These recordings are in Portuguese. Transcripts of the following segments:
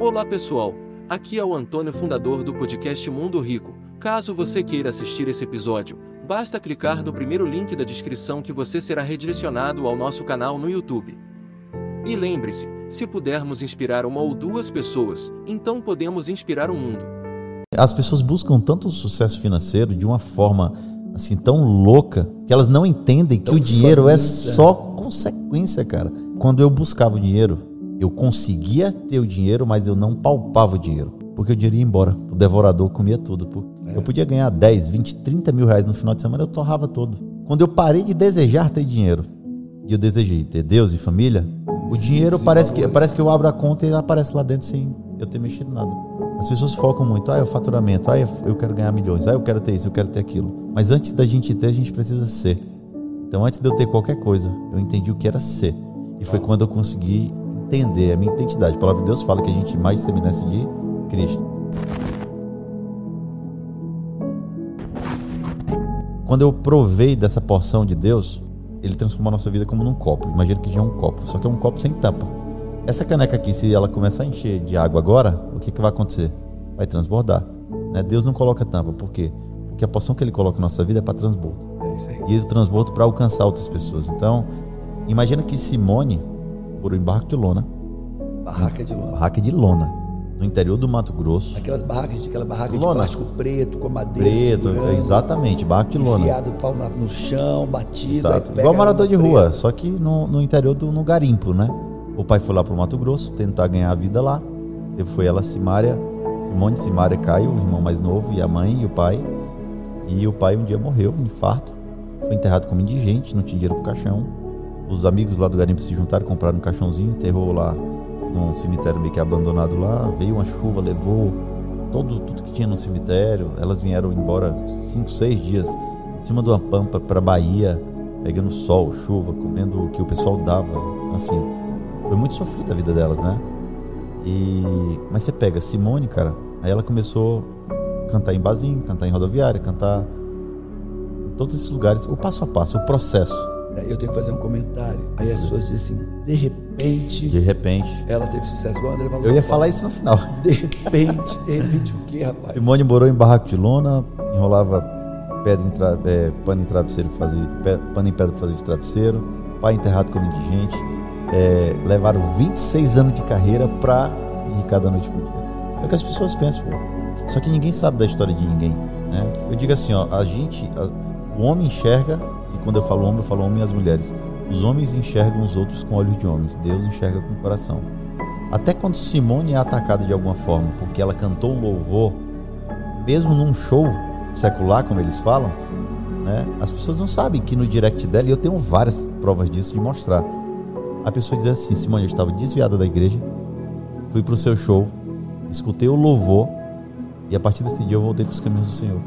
Olá pessoal, aqui é o Antônio, fundador do podcast Mundo Rico. Caso você queira assistir esse episódio, basta clicar no primeiro link da descrição que você será redirecionado ao nosso canal no YouTube. E lembre-se, se pudermos inspirar uma ou duas pessoas, então podemos inspirar o mundo. As pessoas buscam tanto o sucesso financeiro de uma forma assim tão louca que elas não entendem que o dinheiro é só consequência, cara. Quando eu buscava o dinheiro, eu conseguia ter o dinheiro, mas eu não palpava o dinheiro. Porque o dinheiro ia embora. O devorador comia tudo. É. Eu podia ganhar 10, 20, 30 mil reais no final de semana, eu torrava todo. Quando eu parei de desejar ter dinheiro, e eu desejei ter Deus e família, o dinheiro parece que, parece que eu abro a conta e ele aparece lá dentro sem eu ter mexido nada. As pessoas focam muito, ah, é o faturamento, ah, eu quero ganhar milhões, ah, eu quero ter isso, eu quero ter aquilo. Mas antes da gente ter, a gente precisa ser. Então, antes de eu ter qualquer coisa, eu entendi o que era ser. E foi quando eu consegui entender a minha identidade. A palavra de Deus fala que a gente mais semelhança de Cristo. Quando eu provei dessa porção de Deus, ele transformou a nossa vida como num copo. Imagina que já é um copo, só que é um copo sem tampa. Essa caneca aqui, se ela começar a encher de água agora, o que, que vai acontecer? Vai transbordar. Né? Deus não coloca tampa, por quê? Porque a porção que ele coloca na nossa vida é para transbordo. É e o transbordo para alcançar outras pessoas. Então, imagina que Simone, por um barraco de lona. Barraca de lona. Barraca de lona. No interior do Mato Grosso. Aquelas barracas, aquela barraca lona. de plástico preto, com madeira. Preto, exatamente, barraca de lona. Enfiado no chão, batido. Exato. Igual morador de rua, só que no, no interior do no garimpo, né? O pai foi lá para o Mato Grosso tentar ganhar a vida lá. Ele foi ela, Simária, Simone, Simária Caio, o irmão mais novo, e a mãe e o pai. E o pai um dia morreu, um infarto. Foi enterrado como indigente, não tinha dinheiro pro caixão. Os amigos lá do garimpo se juntaram, compraram um caixãozinho, enterrou lá num cemitério meio que abandonado lá. Veio uma chuva, levou todo, tudo que tinha no cemitério. Elas vieram embora cinco, seis dias em cima de uma pampa para Bahia, pegando sol, chuva, comendo o que o pessoal dava. Assim, foi muito sofrida a vida delas, né? E mas você pega Simone, cara, aí ela começou a cantar em barzinho, cantar em rodoviária, cantar em todos esses lugares, o passo a passo, o processo. Eu tenho que fazer um comentário. Aí as pessoas dizem assim, de repente. De repente. Ela teve sucesso igual o André falou. Eu ia falar isso no final. De repente, de repente o quê, rapaz? Simone morou em barraco de lona, enrolava pedra em tra... é, pano em travesseiro fazer pano em pedra fazer de travesseiro, pai enterrado como indigente é, levaram 26 anos de carreira para ir cada noite por dia. É o que as pessoas pensam, pô. Só que ninguém sabe da história de ninguém. Né? Eu digo assim, ó, a gente, a, o homem enxerga, quando eu falo homem, eu falo homem e as mulheres. Os homens enxergam os outros com olhos de homens, Deus enxerga com o coração. Até quando Simone é atacada de alguma forma, porque ela cantou um louvor, mesmo num show secular, como eles falam, né? As pessoas não sabem que no direct dela, e eu tenho várias provas disso de mostrar a pessoa diz assim: Simone, eu estava desviada da igreja, fui para o seu show, escutei o louvor e a partir desse dia eu voltei para os caminhos do Senhor.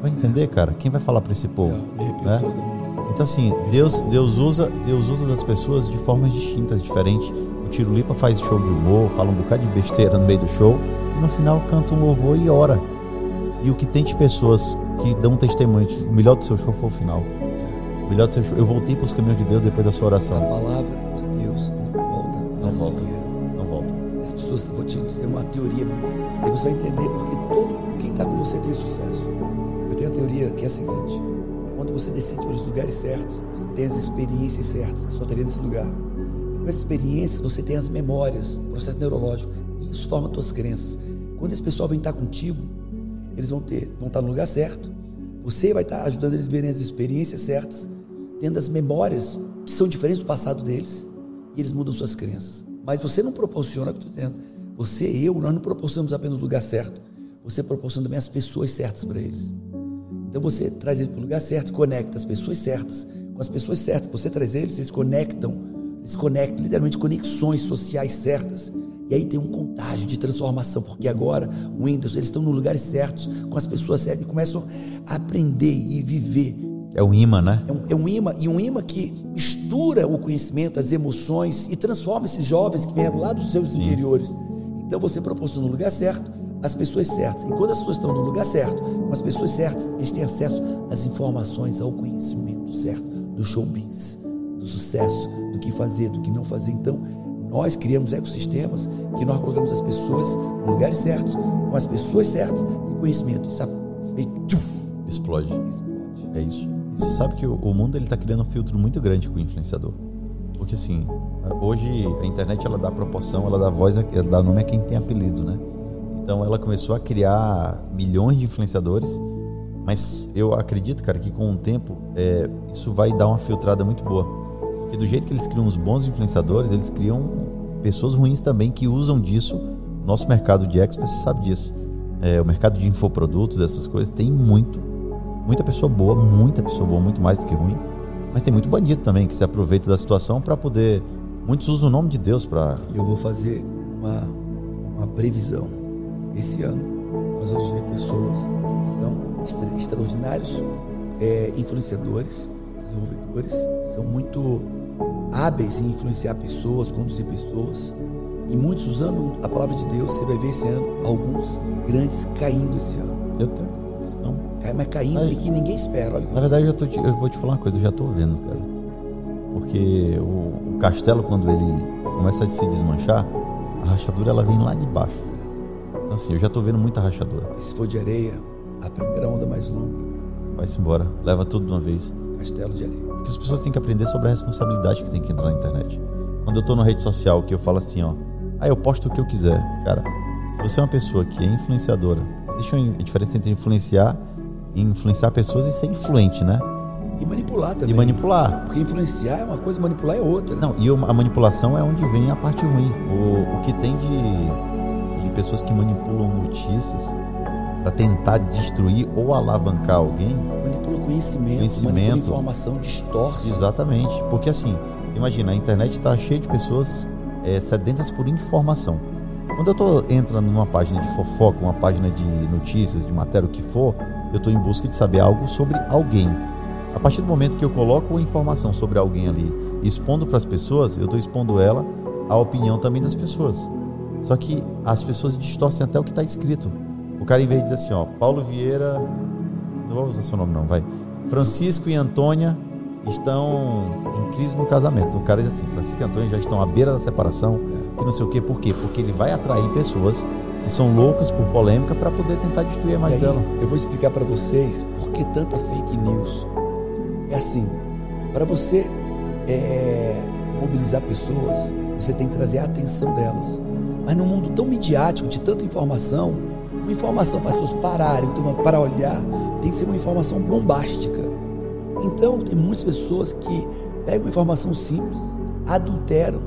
Vai entender, cara? Quem vai falar para esse povo? É, né? Então assim, Deus, Deus usa, Deus usa das pessoas de formas distintas, diferentes. O Tiro Lipa faz show de humor, fala um bocado de besteira no meio do show e no final canta um louvor e ora. E o que tem de pessoas que dão testemunho que o melhor do seu show foi o final. O melhor do seu show. Eu voltei para os caminhos de Deus depois da sua oração. A palavra Deus não volta não volta não volta as pessoas vou te dizer uma teoria e você vai entender porque todo quem está com você tem sucesso eu tenho a teoria que é a seguinte quando você decide pelos lugares certos você tem as experiências certas que só teria nesse lugar e com essas experiências você tem as memórias processo neurológico e isso forma suas crenças quando esse pessoal vem estar contigo eles vão ter vão estar no lugar certo você vai estar ajudando eles a verem as experiências certas tendo as memórias que são diferentes do passado deles e eles mudam suas crenças. Mas você não proporciona o que eu estou dizendo. Você e eu, nós não proporcionamos apenas o lugar certo. Você proporciona também as pessoas certas para eles. Então você traz eles para o lugar certo, conecta as pessoas certas com as pessoas certas. Você traz eles, eles conectam, eles conectam literalmente conexões sociais certas. E aí tem um contágio de transformação, porque agora o Windows, eles estão nos lugares certos, com as pessoas certas, e começam a aprender e viver é um imã, né? É um, é um imã, e um imã que mistura o conhecimento, as emoções e transforma esses jovens que vieram lá dos seus Sim. interiores. Então você proporciona no lugar certo as pessoas certas. E quando as pessoas estão no lugar certo, com as pessoas certas, eles têm acesso às informações, ao conhecimento certo do showbiz, do sucesso, do que fazer, do que não fazer. Então, Nós criamos ecossistemas que nós colocamos as pessoas nos lugares certos, com as pessoas certas e conhecimento. Isso e, tchuf, Explode. explode. É isso. E você sabe que o, mundo ele tá criando um filtro muito grande com o influenciador. Porque assim, hoje a internet ela dá proporção, ela dá voz, ela dá nome a quem tem apelido, né? Então ela começou a criar milhões de influenciadores, mas eu acredito, cara, que com o tempo é, isso vai dar uma filtrada muito boa. Porque do jeito que eles criam os bons influenciadores, eles criam pessoas ruins também que usam disso. Nosso mercado de experts sabe disso. É, o mercado de infoprodutos, essas coisas, tem muito muita pessoa boa, muita pessoa boa, muito mais do que ruim. Mas tem muito bandido também que se aproveita da situação para poder. Muitos usam o nome de Deus para. Eu vou fazer uma, uma previsão. Esse ano, nós vamos ver pessoas que são extra- extraordinários é, influenciadores, desenvolvedores, são muito hábeis em influenciar pessoas, conduzir pessoas. E muitos usando a palavra de Deus, você vai ver esse ano alguns grandes caindo esse ano. Eu tenho. Não. Cai- Mas caindo Aí- e que ninguém espera. Olha, Na verdade, eu, te- eu vou te falar uma coisa, eu já tô vendo, cara. Porque o, o castelo, quando ele começa a se desmanchar, a rachadura ela vem lá de baixo. Então, assim, eu já tô vendo muita rachadura. e se for de areia, a primeira onda mais longa, Vai-se embora, leva tudo de uma vez. castelo de areia. Porque as pessoas têm que aprender sobre a responsabilidade que tem que entrar na internet. Quando eu tô na rede social, que eu falo assim, ó, ah, eu posto o que eu quiser. Cara, se você é uma pessoa que é influenciadora, existe uma diferença entre influenciar e influenciar pessoas e ser influente, né? E manipular também. E manipular. Porque influenciar é uma coisa, manipular é outra. Não, e a manipulação é onde vem a parte ruim. O, o que tem de, de pessoas que manipulam notícias para tentar destruir ou alavancar alguém Manipula conhecimento, Conhecimento. manipula informação, distorce. Exatamente. Porque assim, imagina, a internet está cheia de pessoas é, sedentas por informação. Quando eu tô entrando numa página de fofoca, uma página de notícias, de matéria, o que for, eu estou em busca de saber algo sobre alguém. A partir do momento que eu coloco informação sobre alguém ali e expondo para as pessoas, eu estou expondo ela à opinião também das pessoas. Só que as pessoas distorcem até o que está escrito. O cara, em vez de dizer assim, ó, Paulo Vieira. Não vou usar seu nome, não, vai. Francisco e Antônia estão em crise no casamento. O cara diz assim: Francisco e Antônia já estão à beira da separação, que não sei o quê. Por quê? Porque ele vai atrair pessoas que são loucas por polêmica para poder tentar destruir a imagem aí, dela. eu vou explicar para vocês por que tanta fake news. É assim, para você é, mobilizar pessoas, você tem que trazer a atenção delas. Mas num mundo tão midiático, de tanta informação, uma informação para as pessoas pararem, para olhar, tem que ser uma informação bombástica. Então, tem muitas pessoas que pegam informação simples, adulteram,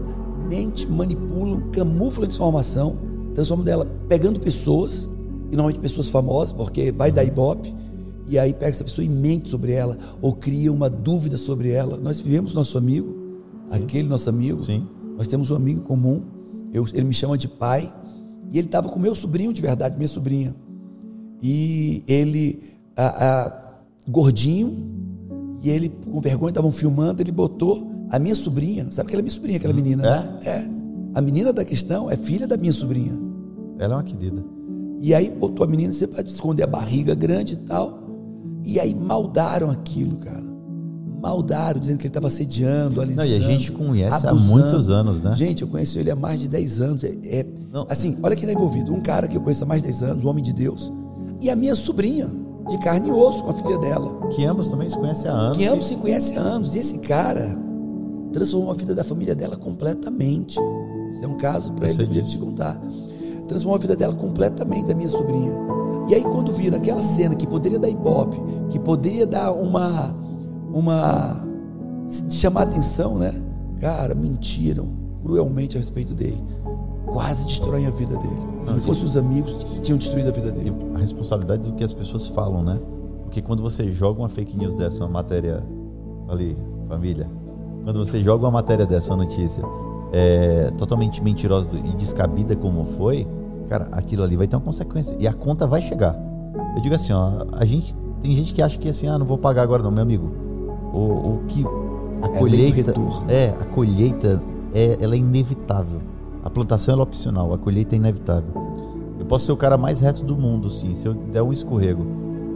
mentem, manipulam, camuflam essa informação, transformam dela pegando pessoas, e normalmente pessoas famosas, porque vai dar ibope, e aí pega essa pessoa e mente sobre ela, ou cria uma dúvida sobre ela. Nós vivemos nosso amigo, aquele nosso amigo, Sim. nós temos um amigo comum, eu- ele me chama de pai, e ele estava com meu sobrinho de verdade, minha sobrinha. E ele, a, a- gordinho, e ele, com vergonha, estavam filmando, ele botou a minha sobrinha, sabe aquela minha sobrinha, aquela menina, né? É. A menina da questão é filha da minha sobrinha. Ela é uma querida. E aí botou a menina, você pode esconder a barriga grande e tal. E aí maldaram aquilo, cara. Maldaram, dizendo que ele estava assediando, Não, alisando. e a gente conhece há abusando. muitos anos, né? Gente, eu conheço ele há mais de 10 anos. É, é- Não. assim, olha quem está envolvido. Um cara que eu conheço há mais de 10 anos, um homem de Deus. E a minha sobrinha, de carne e osso, com a filha dela. Que ambos também se conhecem há anos. Que ambos se conhecem há anos. E esse cara transformou a vida da família dela completamente. Isso é um caso para ele disso. te contar. Transformou a vida dela completamente, da minha sobrinha. E aí, quando viram aquela cena que poderia dar ibope, que poderia dar uma. Uma chamar atenção, né? Cara, mentiram cruelmente a respeito dele. Quase destroem a vida dele. Se não Não, fossem os amigos, tinham destruído a vida dele. a responsabilidade do que as pessoas falam, né? Porque quando você joga uma fake news dessa, uma matéria ali, família, quando você joga uma matéria dessa, uma notícia, é, totalmente mentirosa e descabida como foi, cara, aquilo ali vai ter uma consequência e a conta vai chegar. Eu digo assim, ó, a gente tem gente que acha que assim, ah, não vou pagar agora não, meu amigo. O, o que a É colheita é a colheita é ela é inevitável. A plantação ela é opcional, a colheita é inevitável. Eu posso ser o cara mais reto do mundo, sim. Se eu der um escorrego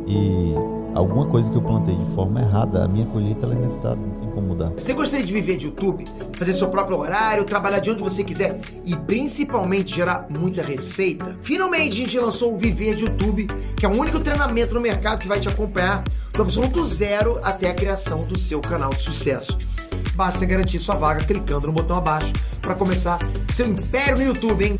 e alguma coisa que eu plantei de forma errada, a minha colheita é inevitável, não tem como mudar. Você gostaria de viver de YouTube, fazer seu próprio horário, trabalhar de onde você quiser e principalmente gerar muita receita? Finalmente a gente lançou o Viver de YouTube, que é o único treinamento no mercado que vai te acompanhar do absoluto zero até a criação do seu canal de sucesso. Basta garantir sua vaga clicando no botão abaixo para começar seu império no YouTube, hein?